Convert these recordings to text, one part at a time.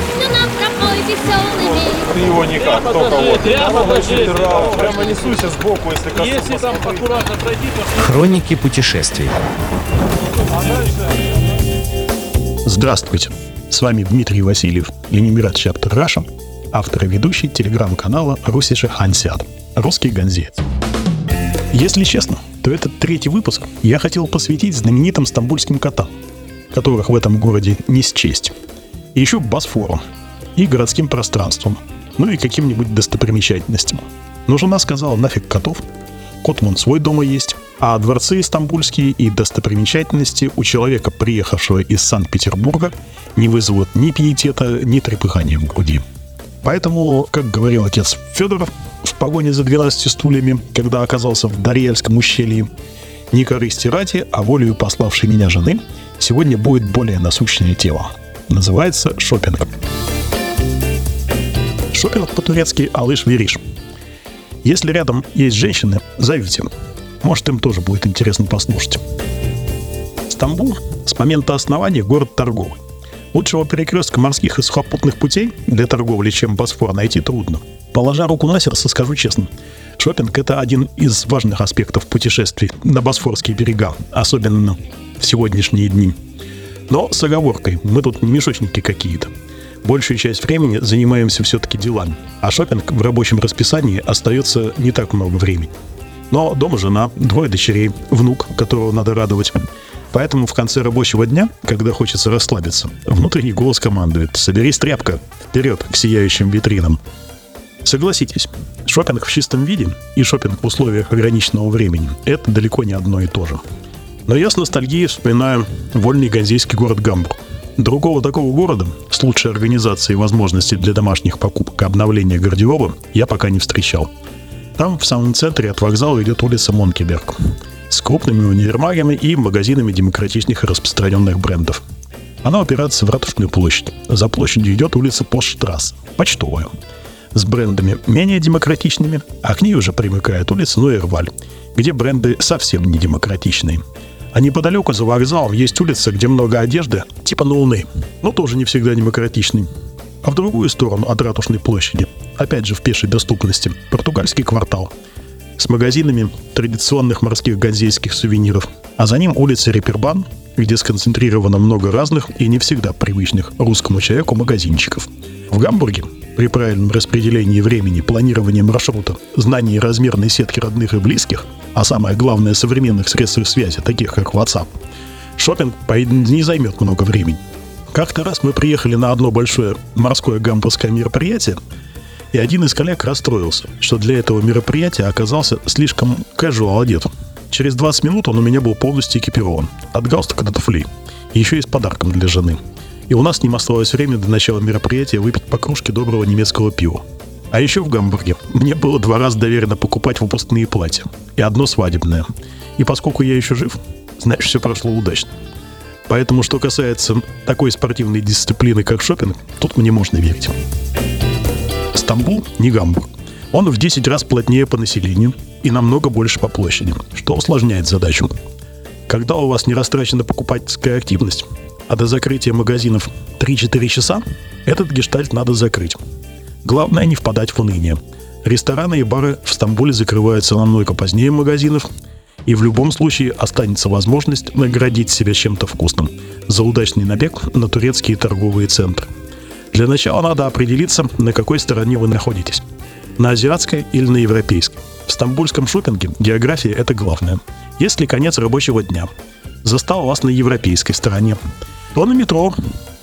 песню нам пропой веселыми. Ты его никак, Прямо только вот. прямо Прямо несуйся сбоку, если коснусь. Если там аккуратно пройти, то Хроники путешествий. Здравствуйте! С вами Дмитрий Васильев, Ленинград Чаптер Раша, автор и ведущий телеграм-канала Русиша Хансиат, русский ганзеец. Если честно, то этот третий выпуск я хотел посвятить знаменитым стамбульским котам, которых в этом городе не счесть. И еще Босфору, и городским пространствам, ну и каким-нибудь достопримечательностям. Но жена сказала, нафиг котов, кот вон свой дома есть, а дворцы стамбульские и достопримечательности у человека, приехавшего из Санкт-Петербурга, не вызовут ни пиетета, ни трепыхания в груди. Поэтому, как говорил отец Федоров в погоне за 12 стульями, когда оказался в Дарьяльском ущелье, не корысти ради, а волею пославшей меня жены, сегодня будет более насущное тело. Называется шопинг. Шопинг по-турецки «Алыш Вериш». Если рядом есть женщины, зовите. Может, им тоже будет интересно послушать. Стамбул с момента основания город торговый. Лучшего перекрестка морских и сухопутных путей для торговли, чем Босфор, найти трудно. Положа руку на сердце, скажу честно, шопинг это один из важных аспектов путешествий на Босфорские берега, особенно в сегодняшние дни. Но с оговоркой, мы тут не мешочники какие-то. Большую часть времени занимаемся все-таки делами, а шопинг в рабочем расписании остается не так много времени. Но дома жена, двое дочерей, внук, которого надо радовать. Поэтому в конце рабочего дня, когда хочется расслабиться, внутренний голос командует «Соберись, тряпка! Вперед, к сияющим витринам!» Согласитесь, шопинг в чистом виде и шопинг в условиях ограниченного времени – это далеко не одно и то же. Но я с ностальгией вспоминаю вольный ганзейский город Гамбург. Другого такого города с лучшей организацией возможностей для домашних покупок и обновления гардероба я пока не встречал. Там, в самом центре от вокзала, идет улица Монкеберг с крупными универмагами и магазинами демократичных и распространенных брендов. Она упирается в Ратушную площадь. За площадью идет улица Постштрасс, почтовая, с брендами менее демократичными, а к ней уже примыкает улица Нуэрваль, где бренды совсем не демократичные. А неподалеку за вокзалом есть улица, где много одежды, типа Ноуны, но тоже не всегда демократичный. А в другую сторону от Ратушной площади, опять же в пешей доступности, португальский квартал с магазинами традиционных морских ганзейских сувениров, а за ним улица Репербан, где сконцентрировано много разных и не всегда привычных русскому человеку магазинчиков. В Гамбурге при правильном распределении времени, планировании маршрута, знании размерной сетки родных и близких, а самое главное современных средств связи, таких как WhatsApp, шопинг не займет много времени. Как-то раз мы приехали на одно большое морское гамбургское мероприятие, и один из коллег расстроился, что для этого мероприятия оказался слишком casual одет. Через 20 минут он у меня был полностью экипирован. От галстука до туфлей. Еще и с подарком для жены. И у нас с ним осталось время до начала мероприятия выпить по кружке доброго немецкого пива. А еще в Гамбурге мне было два раза доверено покупать выпускные платья. И одно свадебное. И поскольку я еще жив, значит все прошло удачно. Поэтому, что касается такой спортивной дисциплины, как шопинг, тут мне можно верить. Стамбул не Гамбург. Он в 10 раз плотнее по населению и намного больше по площади, что усложняет задачу. Когда у вас не растрачена покупательская активность, а до закрытия магазинов 3-4 часа, этот гештальт надо закрыть. Главное не впадать в уныние. Рестораны и бары в Стамбуле закрываются намного позднее магазинов, и в любом случае останется возможность наградить себя чем-то вкусным за удачный набег на турецкие торговые центры. Для начала надо определиться, на какой стороне вы находитесь. На азиатской или на европейской. В стамбульском шопинге география – это главное. Если конец рабочего дня застал вас на европейской стороне, то на метро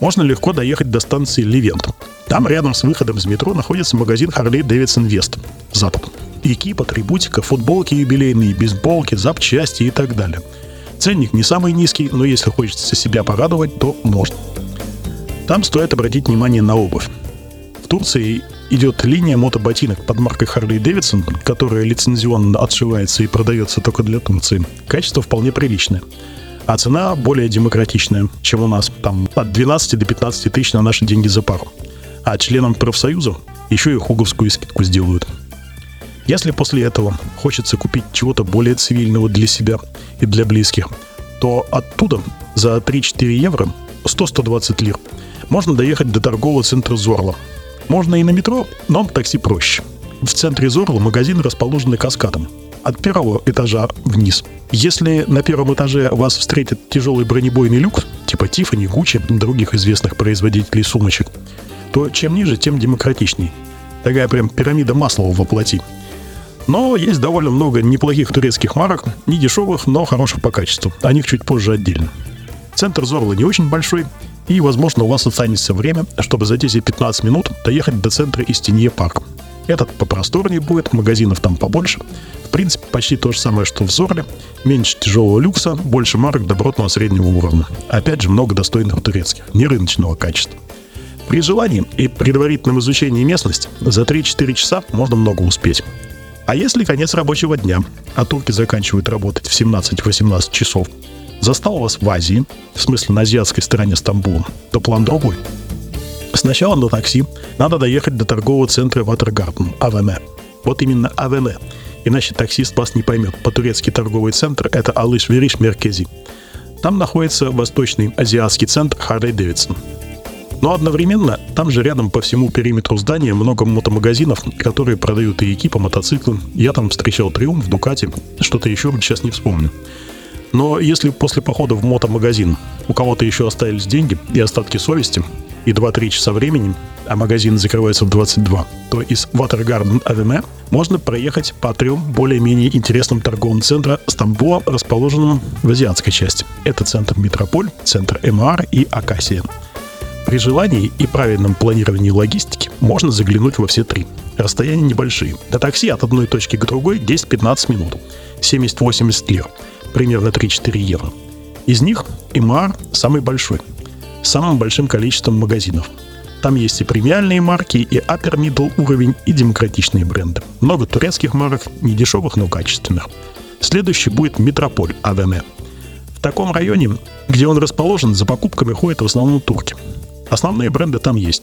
можно легко доехать до станции Левент. Там рядом с выходом из метро находится магазин Harley Davidson West – Запад. Экип, атрибутика, футболки юбилейные, бейсболки, запчасти и так далее. Ценник не самый низкий, но если хочется себя порадовать, то можно. Там стоит обратить внимание на обувь. В Турции идет линия мотоботинок под маркой Harley Davidson, которая лицензионно отшивается и продается только для Турции. Качество вполне приличное. А цена более демократичная, чем у нас. Там от 12 до 15 тысяч на наши деньги за пару. А членам профсоюзов еще и хуговскую скидку сделают. Если после этого хочется купить чего-то более цивильного для себя и для близких, то оттуда за 3-4 евро 100-120 лир можно доехать до торгового центра Зорла. Можно и на метро, но такси проще. В центре Зорла магазин расположены каскадом. От первого этажа вниз. Если на первом этаже вас встретит тяжелый бронебойный люк, типа Тиффани, Гуччи, других известных производителей сумочек, то чем ниже, тем демократичней. Такая прям пирамида Маслова воплоти. Но есть довольно много неплохих турецких марок, не дешевых, но хороших по качеству. О них чуть позже отдельно. Центр Зорла не очень большой, и, возможно, у вас останется время, чтобы за 10-15 минут доехать до центра Истинье парк. Этот попросторнее будет, магазинов там побольше. В принципе, почти то же самое, что в Зорле. Меньше тяжелого люкса, больше марок добротного среднего уровня. Опять же, много достойных турецких, не рыночного качества. При желании и предварительном изучении местности за 3-4 часа можно много успеть. А если конец рабочего дня, а турки заканчивают работать в 17-18 часов, застал вас в Азии, в смысле на азиатской стороне Стамбула, то план другой. Сначала на такси надо доехать до торгового центра Ватергарден, АВМ. Вот именно АВМ. Иначе таксист вас не поймет. По-турецки торговый центр – это Алыш Вериш Меркези. Там находится восточный азиатский центр Харлей Дэвидсон. Но одновременно там же рядом по всему периметру здания много мотомагазинов, которые продают и экипы, мотоциклы. Я там встречал Триумф, Дукати, что-то еще сейчас не вспомню. Но если после похода в мотомагазин у кого-то еще остались деньги и остатки совести, и 2-3 часа времени, а магазин закрывается в 22, то из Watergarden Avenue можно проехать по трем более-менее интересным торговым центрам Стамбула, расположенным в азиатской части. Это центр Метрополь, центр МР и Акасия. При желании и правильном планировании логистики можно заглянуть во все три. Расстояния небольшие. До такси от одной точки к другой 10-15 минут. 70-80 лир. Примерно 3-4 евро. Из них ИМАР самый большой. С самым большим количеством магазинов. Там есть и премиальные марки, и upper middle уровень, и демократичные бренды. Много турецких марок, не дешевых, но качественных. Следующий будет Метрополь АВМ. В таком районе, где он расположен, за покупками ходят в основном турки. Основные бренды там есть.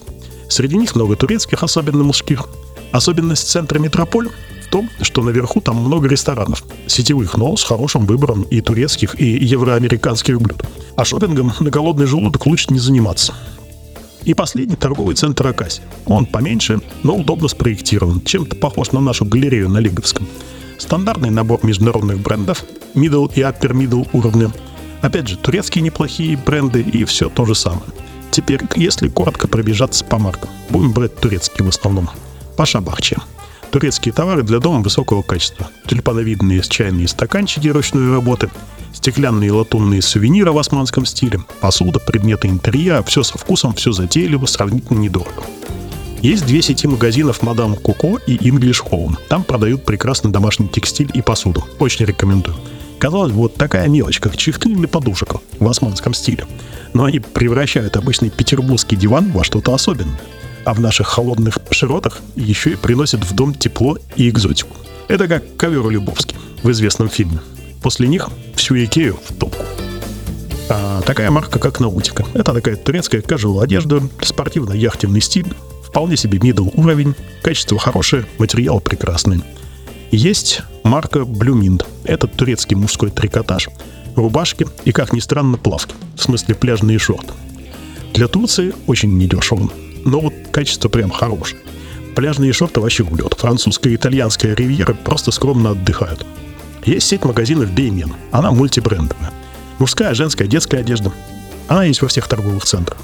Среди них много турецких, особенно мужских. Особенность центра Метрополь в том, что наверху там много ресторанов. Сетевых, но с хорошим выбором и турецких, и евроамериканских блюд. А шопингом на голодный желудок лучше не заниматься. И последний торговый центр Акаси. Он поменьше, но удобно спроектирован, чем-то похож на нашу галерею на Лиговском. Стандартный набор международных брендов, middle и upper middle уровня. Опять же, турецкие неплохие бренды и все то же самое. Теперь, если коротко пробежаться по маркам, будем брать турецкие в основном. Паша Бахче. Турецкие товары для дома высокого качества. Тюльпановидные чайные стаканчики ручной работы, стеклянные и латунные сувениры в османском стиле, посуда, предметы интерьера, все со вкусом, все затейливо, сравнительно недорого. Есть две сети магазинов Мадам Коко и English Home. Там продают прекрасный домашний текстиль и посуду. Очень рекомендую. Казалось бы, вот такая мелочь, как чехлы для подушек в османском стиле. Но они превращают обычный петербургский диван во что-то особенное. А в наших холодных широтах еще и приносят в дом тепло и экзотику. Это как ковер Любовский в известном фильме. После них всю Икею в топку. А такая марка, как Наутика. Это такая турецкая casual одежда, спортивно-яхтенный стиль, вполне себе middle уровень, качество хорошее, материал прекрасный. Есть марка Blue Это турецкий мужской трикотаж, рубашки и, как ни странно, плавки. В смысле пляжные шорты. Для Турции очень недешево, но вот качество прям хорошее. Пляжные шорты вообще гулет. Французская и итальянская ривьера просто скромно отдыхают. Есть сеть магазинов Беймен. Она мультибрендовая. Мужская, женская, детская одежда. Она есть во всех торговых центрах.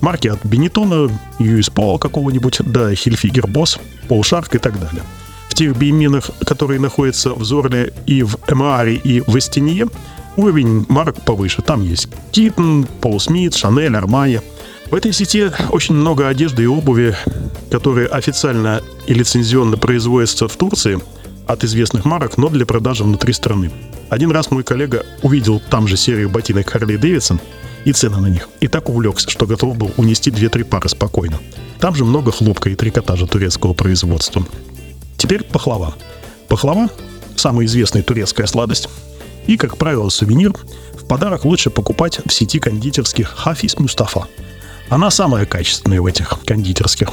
Марки от Бенетона, US Paul какого-нибудь, до Хильфигер Босс, Пол Шарк и так далее тех бейминах, которые находятся в Зорле и в Эмааре и в Эстинье, уровень марок повыше. Там есть Китон, Пол Смит, Шанель, Армайя. В этой сети очень много одежды и обуви, которые официально и лицензионно производятся в Турции от известных марок, но для продажи внутри страны. Один раз мой коллега увидел там же серию ботинок Харли Дэвидсон и цены на них, и так увлекся, что готов был унести 2-3 пары спокойно. Там же много хлопка и трикотажа турецкого производства. Теперь пахлава. Пахлава – самая известная турецкая сладость. И, как правило, сувенир в подарок лучше покупать в сети кондитерских Хафис Мустафа. Она самая качественная в этих кондитерских.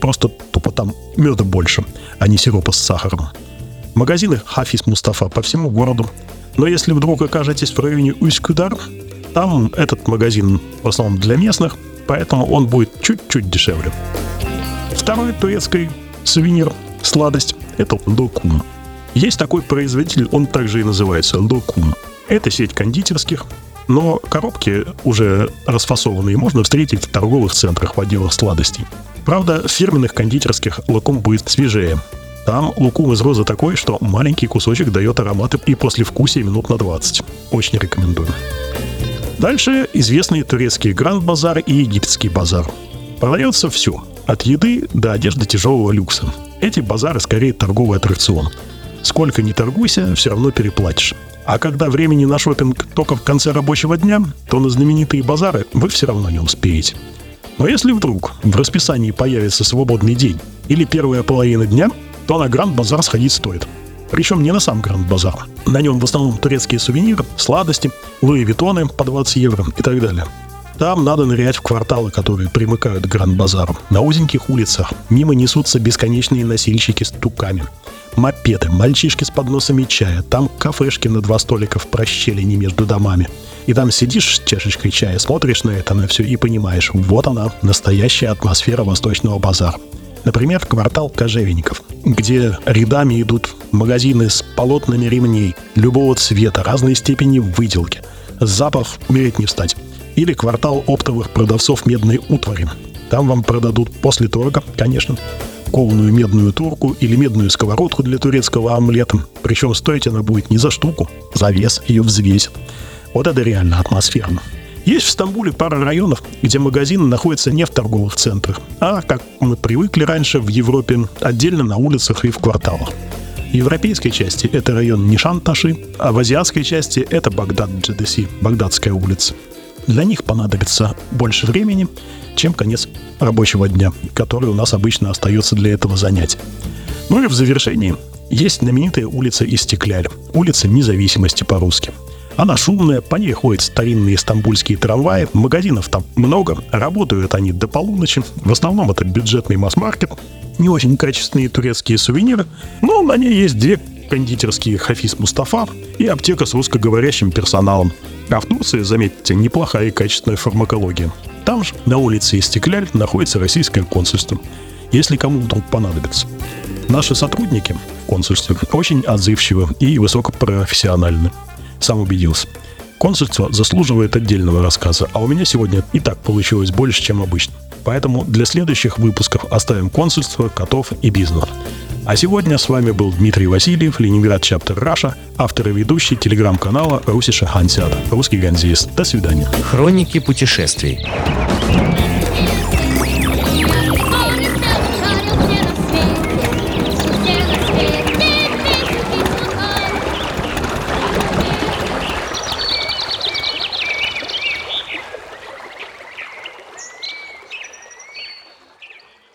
Просто тупо там меда больше, а не сиропа с сахаром. Магазины Хафис Мустафа по всему городу. Но если вдруг окажетесь в районе Усть-Кудар, там этот магазин в основном для местных, поэтому он будет чуть-чуть дешевле. Второй турецкий сувенир, сладость, это лукум. Есть такой производитель, он также и называется лукум. Это сеть кондитерских, но коробки уже расфасованные можно встретить в торговых центрах в отделах сладостей. Правда, в фирменных кондитерских лукум будет свежее. Там лукум из розы такой, что маленький кусочек дает ароматы и после вкусия минут на 20. Очень рекомендую. Дальше известные турецкие Гранд Базар и египетский базар. Продается все, от еды до одежды тяжелого люкса. Эти базары скорее торговый аттракцион. Сколько не торгуйся, все равно переплатишь. А когда времени на шопинг только в конце рабочего дня, то на знаменитые базары вы все равно не успеете. Но если вдруг в расписании появится свободный день или первая половина дня, то на Гранд Базар сходить стоит. Причем не на сам Гранд Базар. На нем в основном турецкие сувениры, сладости, Луи Виттоны по 20 евро и так далее. Там надо нырять в кварталы, которые примыкают к Гранд-базару. На узеньких улицах мимо несутся бесконечные носильщики с туками. Мопеды, мальчишки с подносами чая, там кафешки на два столика в прощелине между домами. И там сидишь с чашечкой чая, смотришь на это на все и понимаешь, вот она, настоящая атмосфера восточного базара. Например, квартал кожевенников, где рядами идут магазины с полотнами ремней любого цвета, разной степени выделки. Запах умереть не встать или квартал оптовых продавцов медной утвари. Там вам продадут после торга, конечно, кованую медную турку или медную сковородку для турецкого омлета. Причем стоить она будет не за штуку, за вес ее взвесят. Вот это реально атмосферно. Есть в Стамбуле пара районов, где магазины находятся не в торговых центрах, а, как мы привыкли раньше в Европе, отдельно на улицах и в кварталах. В европейской части это район Нишан-Таши, а в азиатской части это Багдад-Джедеси, Багдадская улица для них понадобится больше времени, чем конец рабочего дня, который у нас обычно остается для этого занятия. Ну и в завершении есть знаменитая улица Истекляль, улица независимости по-русски. Она шумная, по ней ходят старинные стамбульские трамваи, магазинов там много, работают они до полуночи, в основном это бюджетный масс-маркет, не очень качественные турецкие сувениры, но на ней есть две кондитерские Хафиз Мустафа и аптека с русскоговорящим персоналом. А в Турции, заметьте, неплохая и качественная фармакология. Там же, на улице Истекляль, находится российское консульство. Если кому вдруг понадобится. Наши сотрудники в консульстве очень отзывчивы и высокопрофессиональны. Сам убедился. Консульство заслуживает отдельного рассказа, а у меня сегодня и так получилось больше, чем обычно. Поэтому для следующих выпусков оставим консульство, котов и бизнес. А сегодня с вами был Дмитрий Васильев, Ленинград Чаптер Раша, автор и ведущий телеграм-канала Русиша Хансиада, русский ганзист. До свидания. Хроники путешествий.